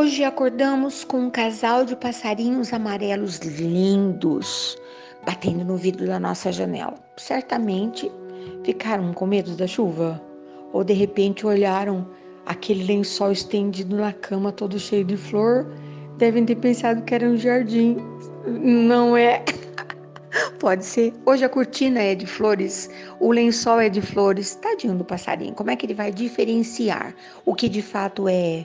Hoje acordamos com um casal de passarinhos amarelos lindos batendo no vidro da nossa janela. Certamente ficaram com medo da chuva ou de repente olharam aquele lençol estendido na cama todo cheio de flor. Devem ter pensado que era um jardim. Não é? Pode ser. Hoje a cortina é de flores, o lençol é de flores. Tadinho do passarinho. Como é que ele vai diferenciar o que de fato é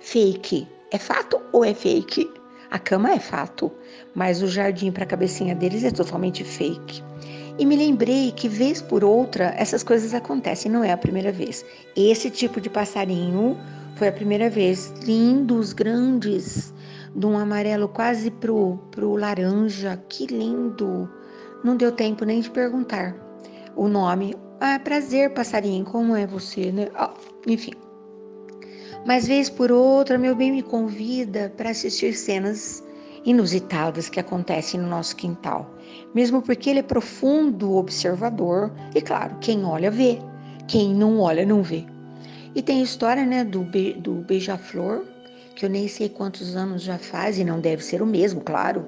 fake? É fato ou é fake? A cama é fato, mas o jardim para a cabecinha deles é totalmente fake. E me lembrei que, vez por outra, essas coisas acontecem, não é a primeira vez. Esse tipo de passarinho foi a primeira vez. Lindos, grandes, de um amarelo quase pro, pro laranja. Que lindo! Não deu tempo nem de perguntar o nome. Ah, prazer, passarinho, como é você, né? Oh, enfim. Mas vez por outra, meu bem me convida para assistir cenas inusitadas que acontecem no nosso quintal. Mesmo porque ele é profundo observador e, claro, quem olha vê, quem não olha não vê. E tem a história né, do, be do beija-flor, que eu nem sei quantos anos já faz, e não deve ser o mesmo, claro,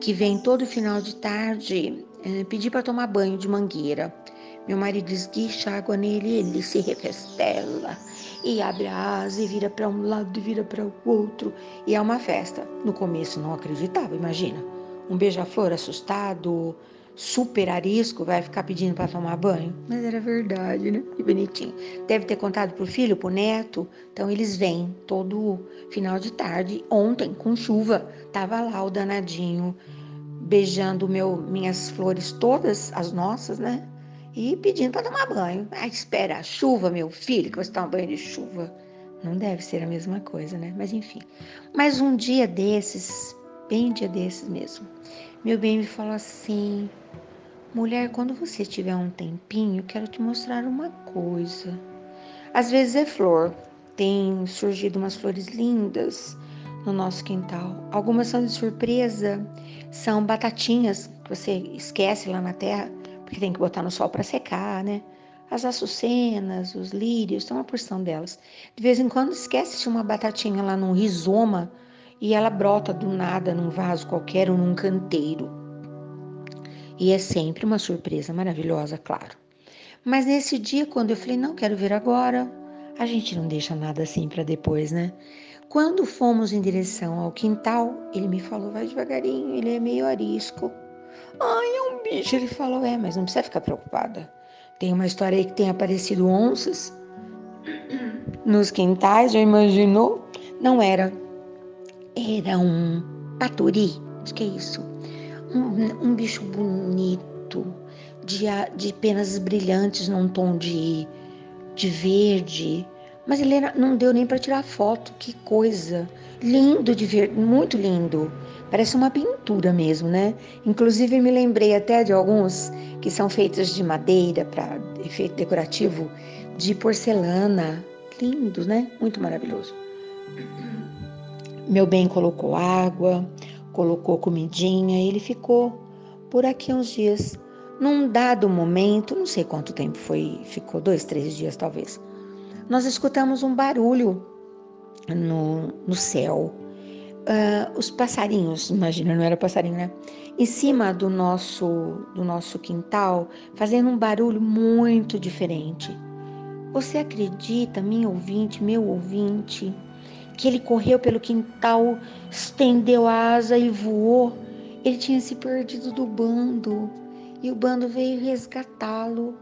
que vem todo final de tarde é, pedir para tomar banho de mangueira. Meu marido esguicha água nele, ele se refestela e abre a asa e vira para um lado e vira para o outro. E é uma festa. No começo não acreditava, imagina. Um beija-flor assustado, super arisco, vai ficar pedindo para tomar banho. Mas era verdade, né? Que bonitinho. Deve ter contado pro filho, pro neto. Então eles vêm todo final de tarde. Ontem, com chuva, tava lá o danadinho beijando meu, minhas flores todas, as nossas, né? E pedindo para tomar banho. Ah, espera a chuva, meu filho, que você toma banho de chuva. Não deve ser a mesma coisa, né? Mas enfim. Mas um dia desses, bem dia desses mesmo, meu bem me falou assim: mulher, quando você tiver um tempinho, quero te mostrar uma coisa. Às vezes é flor, tem surgido umas flores lindas no nosso quintal. Algumas são de surpresa, são batatinhas que você esquece lá na terra porque tem que botar no sol para secar, né? As açucenas, os lírios, tem uma porção delas. De vez em quando esquece-se uma batatinha lá num rizoma e ela brota do nada num vaso qualquer ou num canteiro. E é sempre uma surpresa maravilhosa, claro. Mas nesse dia, quando eu falei, não quero ver agora, a gente não deixa nada assim para depois, né? Quando fomos em direção ao quintal, ele me falou, vai devagarinho, ele é meio arisco. Ai, é um bicho. Ele falou: É, mas não precisa ficar preocupada. Tem uma história aí que tem aparecido onças nos quintais, já imaginou? Não era. Era um paturi, acho que é isso. Um, um bicho bonito, de, de penas brilhantes num tom de, de verde. Mas ele não deu nem para tirar foto, que coisa. Lindo de ver, muito lindo. Parece uma pintura mesmo, né? Inclusive me lembrei até de alguns que são feitos de madeira para efeito decorativo, de porcelana. Lindo, né? Muito maravilhoso. Meu bem colocou água, colocou comidinha e ele ficou por aqui uns dias. Num dado momento, não sei quanto tempo foi, ficou dois, três dias talvez. Nós escutamos um barulho no, no céu uh, os passarinhos, imagina, não era passarinho, né? Em cima do nosso, do nosso quintal, fazendo um barulho muito diferente. Você acredita, minha ouvinte, meu ouvinte, que ele correu pelo quintal, estendeu a asa e voou? Ele tinha se perdido do bando e o bando veio resgatá-lo.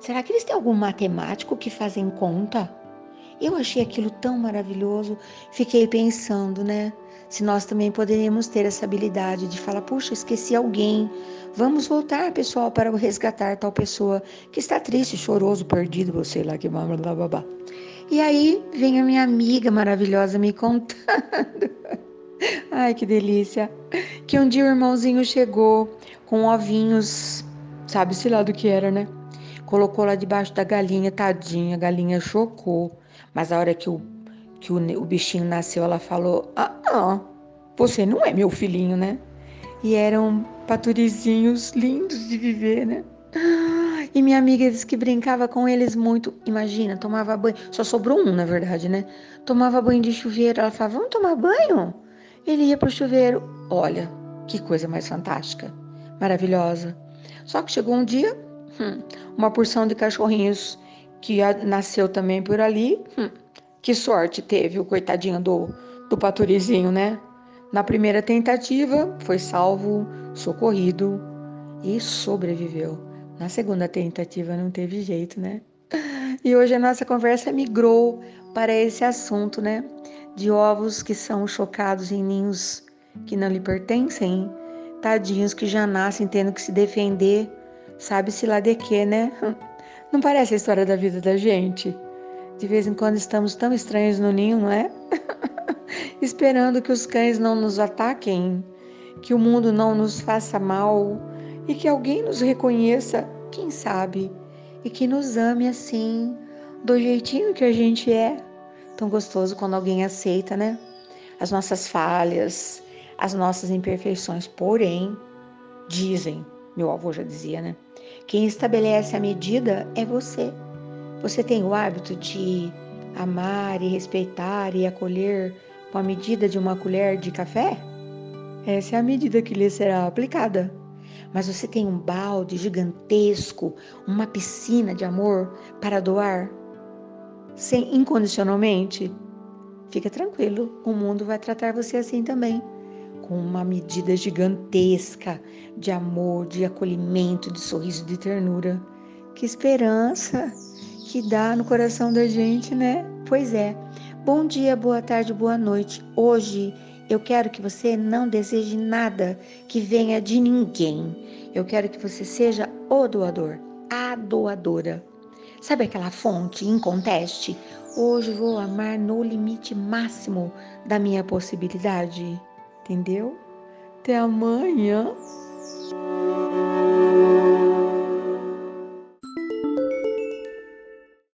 Será que eles têm algum matemático que fazem conta? Eu achei aquilo tão maravilhoso, fiquei pensando, né? se nós também poderíamos ter essa habilidade de falar, puxa, esqueci alguém, vamos voltar, pessoal, para resgatar tal pessoa que está triste, choroso, perdido, você sei lá que blá, blá, blá, blá. E aí vem a minha amiga maravilhosa me contando. Ai, que delícia. Que um dia o irmãozinho chegou com ovinhos, sabe-se lá do que era, né? Colocou lá debaixo da galinha, tadinha, a galinha chocou. Mas a hora que o que o, o bichinho nasceu, ela falou: Ah, ah, você não é meu filhinho, né? E eram paturizinhos lindos de viver, né? E minha amiga disse que brincava com eles muito. Imagina, tomava banho. Só sobrou um, na verdade, né? Tomava banho de chuveiro. Ela falava, vamos tomar banho? Ele ia pro chuveiro. Olha, que coisa mais fantástica. Maravilhosa. Só que chegou um dia, hum, uma porção de cachorrinhos que nasceu também por ali. Hum, que sorte teve o coitadinho do, do paturizinho, né? Na primeira tentativa, foi salvo, socorrido e sobreviveu. Na segunda tentativa, não teve jeito, né? E hoje a nossa conversa migrou para esse assunto, né? De ovos que são chocados em ninhos que não lhe pertencem, tadinhos que já nascem tendo que se defender, sabe-se lá de quê, né? Não parece a história da vida da gente? De vez em quando estamos tão estranhos no ninho, não é? Esperando que os cães não nos ataquem, que o mundo não nos faça mal e que alguém nos reconheça, quem sabe, e que nos ame assim, do jeitinho que a gente é. Tão gostoso quando alguém aceita, né? As nossas falhas, as nossas imperfeições. Porém, dizem, meu avô já dizia, né? Quem estabelece a medida é você. Você tem o hábito de amar e respeitar e acolher com a medida de uma colher de café? Essa é a medida que lhe será aplicada. Mas você tem um balde gigantesco, uma piscina de amor para doar? Sem incondicionalmente? Fica tranquilo, o mundo vai tratar você assim também com uma medida gigantesca de amor, de acolhimento, de sorriso, de ternura. Que esperança que dá no coração da gente, né? Pois é. Bom dia, boa tarde, boa noite. Hoje eu quero que você não deseje nada que venha de ninguém. Eu quero que você seja o doador, a doadora. Sabe aquela fonte inconteste? Hoje vou amar no limite máximo da minha possibilidade entendeu? Até amanhã.